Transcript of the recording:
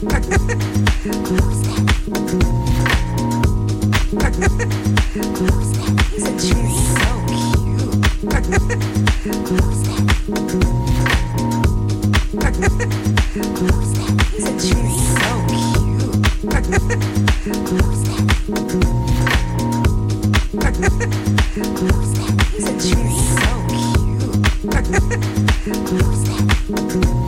Who's that? So cute.